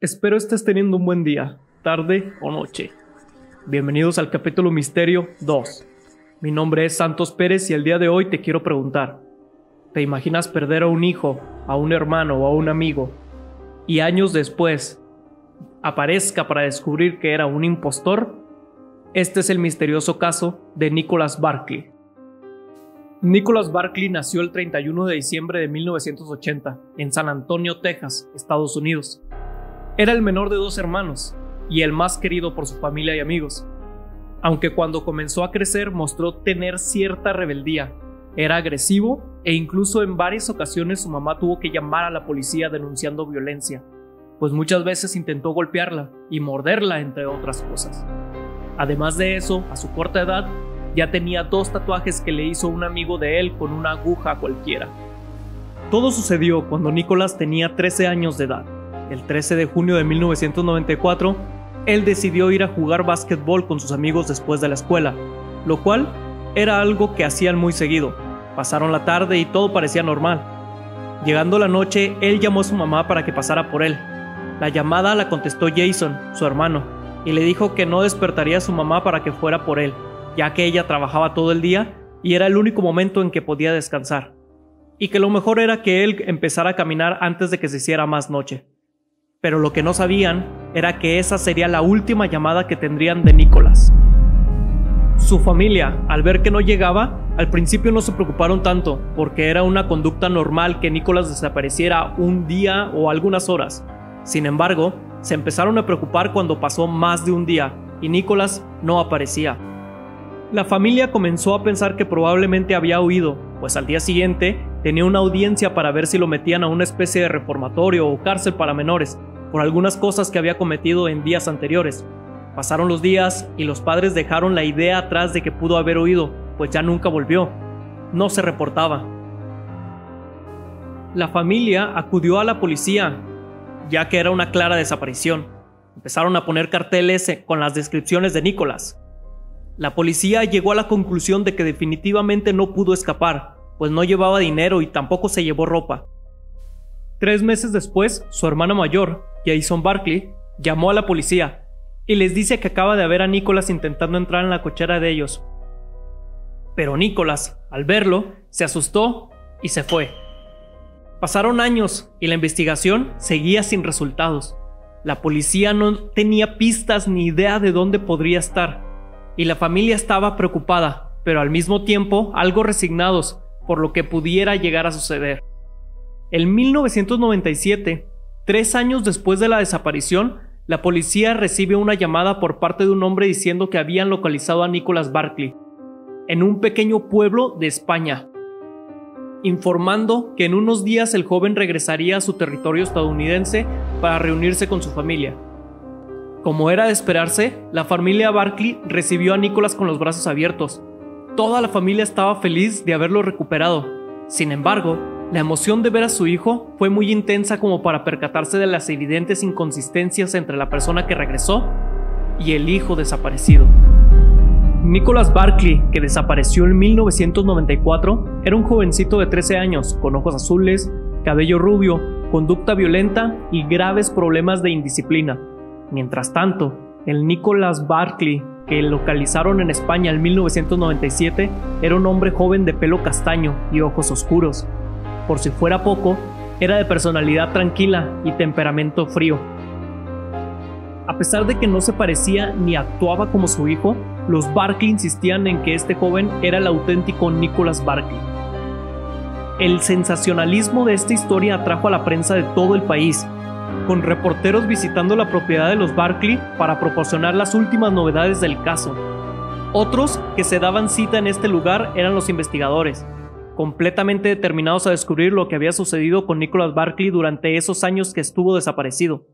Espero estés teniendo un buen día, tarde o noche. Bienvenidos al capítulo Misterio 2. Mi nombre es Santos Pérez y el día de hoy te quiero preguntar, ¿te imaginas perder a un hijo, a un hermano o a un amigo y años después aparezca para descubrir que era un impostor? Este es el misterioso caso de Nicholas Barkley. Nicholas Barkley nació el 31 de diciembre de 1980 en San Antonio, Texas, Estados Unidos. Era el menor de dos hermanos y el más querido por su familia y amigos. Aunque cuando comenzó a crecer mostró tener cierta rebeldía, era agresivo e incluso en varias ocasiones su mamá tuvo que llamar a la policía denunciando violencia, pues muchas veces intentó golpearla y morderla entre otras cosas. Además de eso, a su corta edad, ya tenía dos tatuajes que le hizo un amigo de él con una aguja cualquiera. Todo sucedió cuando Nicolás tenía 13 años de edad. El 13 de junio de 1994, él decidió ir a jugar básquetbol con sus amigos después de la escuela, lo cual era algo que hacían muy seguido. Pasaron la tarde y todo parecía normal. Llegando la noche, él llamó a su mamá para que pasara por él. La llamada la contestó Jason, su hermano, y le dijo que no despertaría a su mamá para que fuera por él, ya que ella trabajaba todo el día y era el único momento en que podía descansar, y que lo mejor era que él empezara a caminar antes de que se hiciera más noche pero lo que no sabían era que esa sería la última llamada que tendrían de Nicolás. Su familia, al ver que no llegaba, al principio no se preocuparon tanto, porque era una conducta normal que Nicolás desapareciera un día o algunas horas. Sin embargo, se empezaron a preocupar cuando pasó más de un día y Nicolás no aparecía. La familia comenzó a pensar que probablemente había huido, pues al día siguiente tenía una audiencia para ver si lo metían a una especie de reformatorio o cárcel para menores, por algunas cosas que había cometido en días anteriores. Pasaron los días y los padres dejaron la idea atrás de que pudo haber huido, pues ya nunca volvió. No se reportaba. La familia acudió a la policía, ya que era una clara desaparición. Empezaron a poner carteles con las descripciones de Nicolás. La policía llegó a la conclusión de que definitivamente no pudo escapar, pues no llevaba dinero y tampoco se llevó ropa. Tres meses después, su hermano mayor, Jason Barkley, llamó a la policía y les dice que acaba de ver a Nicholas intentando entrar en la cochera de ellos. Pero Nicholas, al verlo, se asustó y se fue. Pasaron años y la investigación seguía sin resultados. La policía no tenía pistas ni idea de dónde podría estar, y la familia estaba preocupada, pero al mismo tiempo algo resignados por lo que pudiera llegar a suceder. En 1997, tres años después de la desaparición, la policía recibe una llamada por parte de un hombre diciendo que habían localizado a Nicholas Barkley en un pequeño pueblo de España, informando que en unos días el joven regresaría a su territorio estadounidense para reunirse con su familia. Como era de esperarse, la familia Barkley recibió a Nicholas con los brazos abiertos. Toda la familia estaba feliz de haberlo recuperado. Sin embargo, la emoción de ver a su hijo fue muy intensa como para percatarse de las evidentes inconsistencias entre la persona que regresó y el hijo desaparecido. Nicholas Barkley, que desapareció en 1994, era un jovencito de 13 años, con ojos azules, cabello rubio, conducta violenta y graves problemas de indisciplina. Mientras tanto, el Nicholas Barkley, que localizaron en España en 1997, era un hombre joven de pelo castaño y ojos oscuros, por si fuera poco, era de personalidad tranquila y temperamento frío. A pesar de que no se parecía ni actuaba como su hijo, los Barkley insistían en que este joven era el auténtico Nicholas Barkley. El sensacionalismo de esta historia atrajo a la prensa de todo el país, con reporteros visitando la propiedad de los Barkley para proporcionar las últimas novedades del caso. Otros que se daban cita en este lugar eran los investigadores, completamente determinados a descubrir lo que había sucedido con Nicholas Barkley durante esos años que estuvo desaparecido.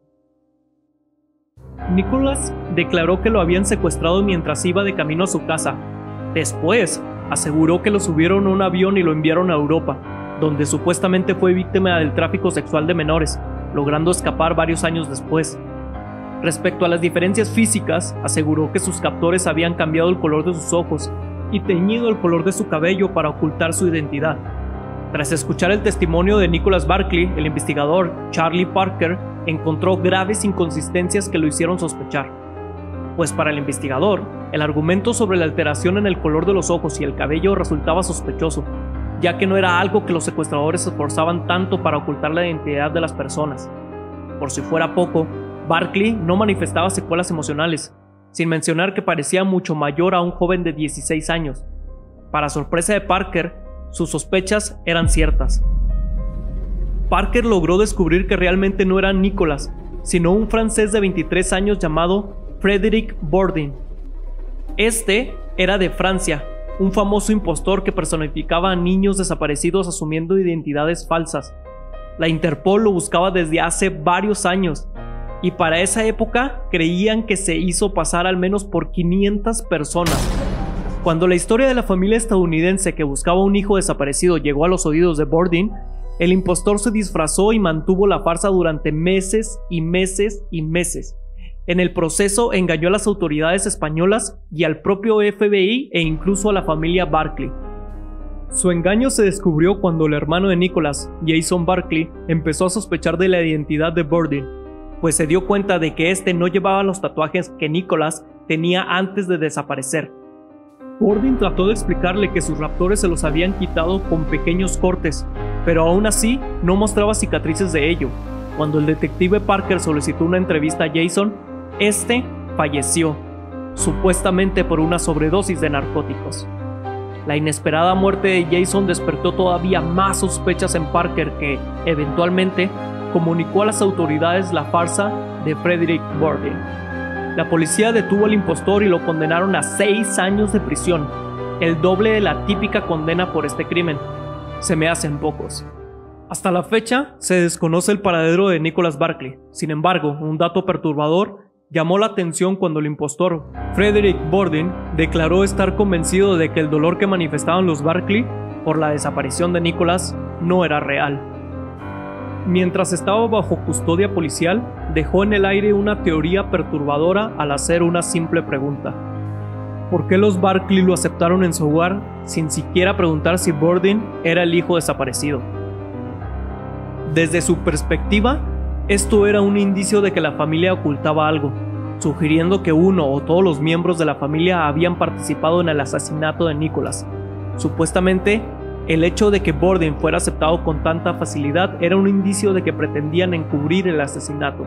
Nicholas declaró que lo habían secuestrado mientras iba de camino a su casa. Después, aseguró que lo subieron a un avión y lo enviaron a Europa, donde supuestamente fue víctima del tráfico sexual de menores, logrando escapar varios años después. Respecto a las diferencias físicas, aseguró que sus captores habían cambiado el color de sus ojos y teñido el color de su cabello para ocultar su identidad. Tras escuchar el testimonio de Nicholas Barkley, el investigador Charlie Parker encontró graves inconsistencias que lo hicieron sospechar. Pues para el investigador, el argumento sobre la alteración en el color de los ojos y el cabello resultaba sospechoso, ya que no era algo que los secuestradores se esforzaban tanto para ocultar la identidad de las personas. Por si fuera poco, Barkley no manifestaba secuelas emocionales, sin mencionar que parecía mucho mayor a un joven de 16 años. Para sorpresa de Parker, sus sospechas eran ciertas. Parker logró descubrir que realmente no era Nicholas, sino un francés de 23 años llamado Frederick Bordin. Este era de Francia, un famoso impostor que personificaba a niños desaparecidos asumiendo identidades falsas. La Interpol lo buscaba desde hace varios años y para esa época creían que se hizo pasar al menos por 500 personas. Cuando la historia de la familia estadounidense que buscaba un hijo desaparecido llegó a los oídos de Bordin, el impostor se disfrazó y mantuvo la farsa durante meses y meses y meses. En el proceso engañó a las autoridades españolas y al propio FBI e incluso a la familia Barclay. Su engaño se descubrió cuando el hermano de Nicholas, Jason Barclay, empezó a sospechar de la identidad de Bordin pues se dio cuenta de que este no llevaba los tatuajes que Nicholas tenía antes de desaparecer. Gordon trató de explicarle que sus raptores se los habían quitado con pequeños cortes, pero aún así no mostraba cicatrices de ello. Cuando el detective Parker solicitó una entrevista a Jason, este falleció, supuestamente por una sobredosis de narcóticos. La inesperada muerte de Jason despertó todavía más sospechas en Parker que, eventualmente, comunicó a las autoridades la farsa de Frederick Borden. La policía detuvo al impostor y lo condenaron a seis años de prisión, el doble de la típica condena por este crimen. Se me hacen pocos. Hasta la fecha se desconoce el paradero de Nicholas Barkley. Sin embargo, un dato perturbador llamó la atención cuando el impostor, Frederick Borden, declaró estar convencido de que el dolor que manifestaban los Barkley por la desaparición de Nicholas no era real. Mientras estaba bajo custodia policial, dejó en el aire una teoría perturbadora al hacer una simple pregunta. ¿Por qué los Barkley lo aceptaron en su hogar sin siquiera preguntar si Bordin era el hijo desaparecido? Desde su perspectiva, esto era un indicio de que la familia ocultaba algo, sugiriendo que uno o todos los miembros de la familia habían participado en el asesinato de Nicholas. Supuestamente, el hecho de que Borden fuera aceptado con tanta facilidad era un indicio de que pretendían encubrir el asesinato.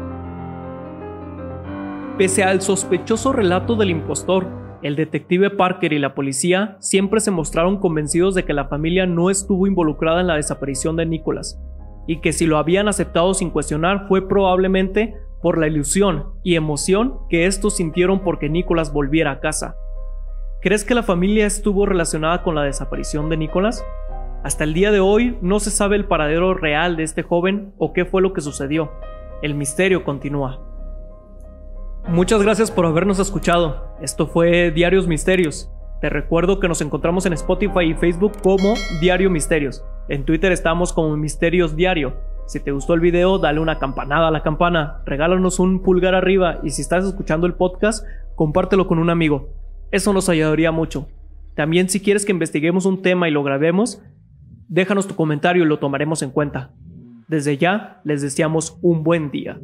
Pese al sospechoso relato del impostor, el detective Parker y la policía siempre se mostraron convencidos de que la familia no estuvo involucrada en la desaparición de Nicholas, y que si lo habían aceptado sin cuestionar fue probablemente por la ilusión y emoción que estos sintieron porque Nicholas volviera a casa. ¿Crees que la familia estuvo relacionada con la desaparición de Nicholas? Hasta el día de hoy no se sabe el paradero real de este joven o qué fue lo que sucedió. El misterio continúa. Muchas gracias por habernos escuchado. Esto fue Diarios Misterios. Te recuerdo que nos encontramos en Spotify y Facebook como Diario Misterios. En Twitter estamos como Misterios Diario. Si te gustó el video, dale una campanada a la campana, regálanos un pulgar arriba y si estás escuchando el podcast, compártelo con un amigo. Eso nos ayudaría mucho. También si quieres que investiguemos un tema y lo grabemos, Déjanos tu comentario y lo tomaremos en cuenta. Desde ya, les deseamos un buen día.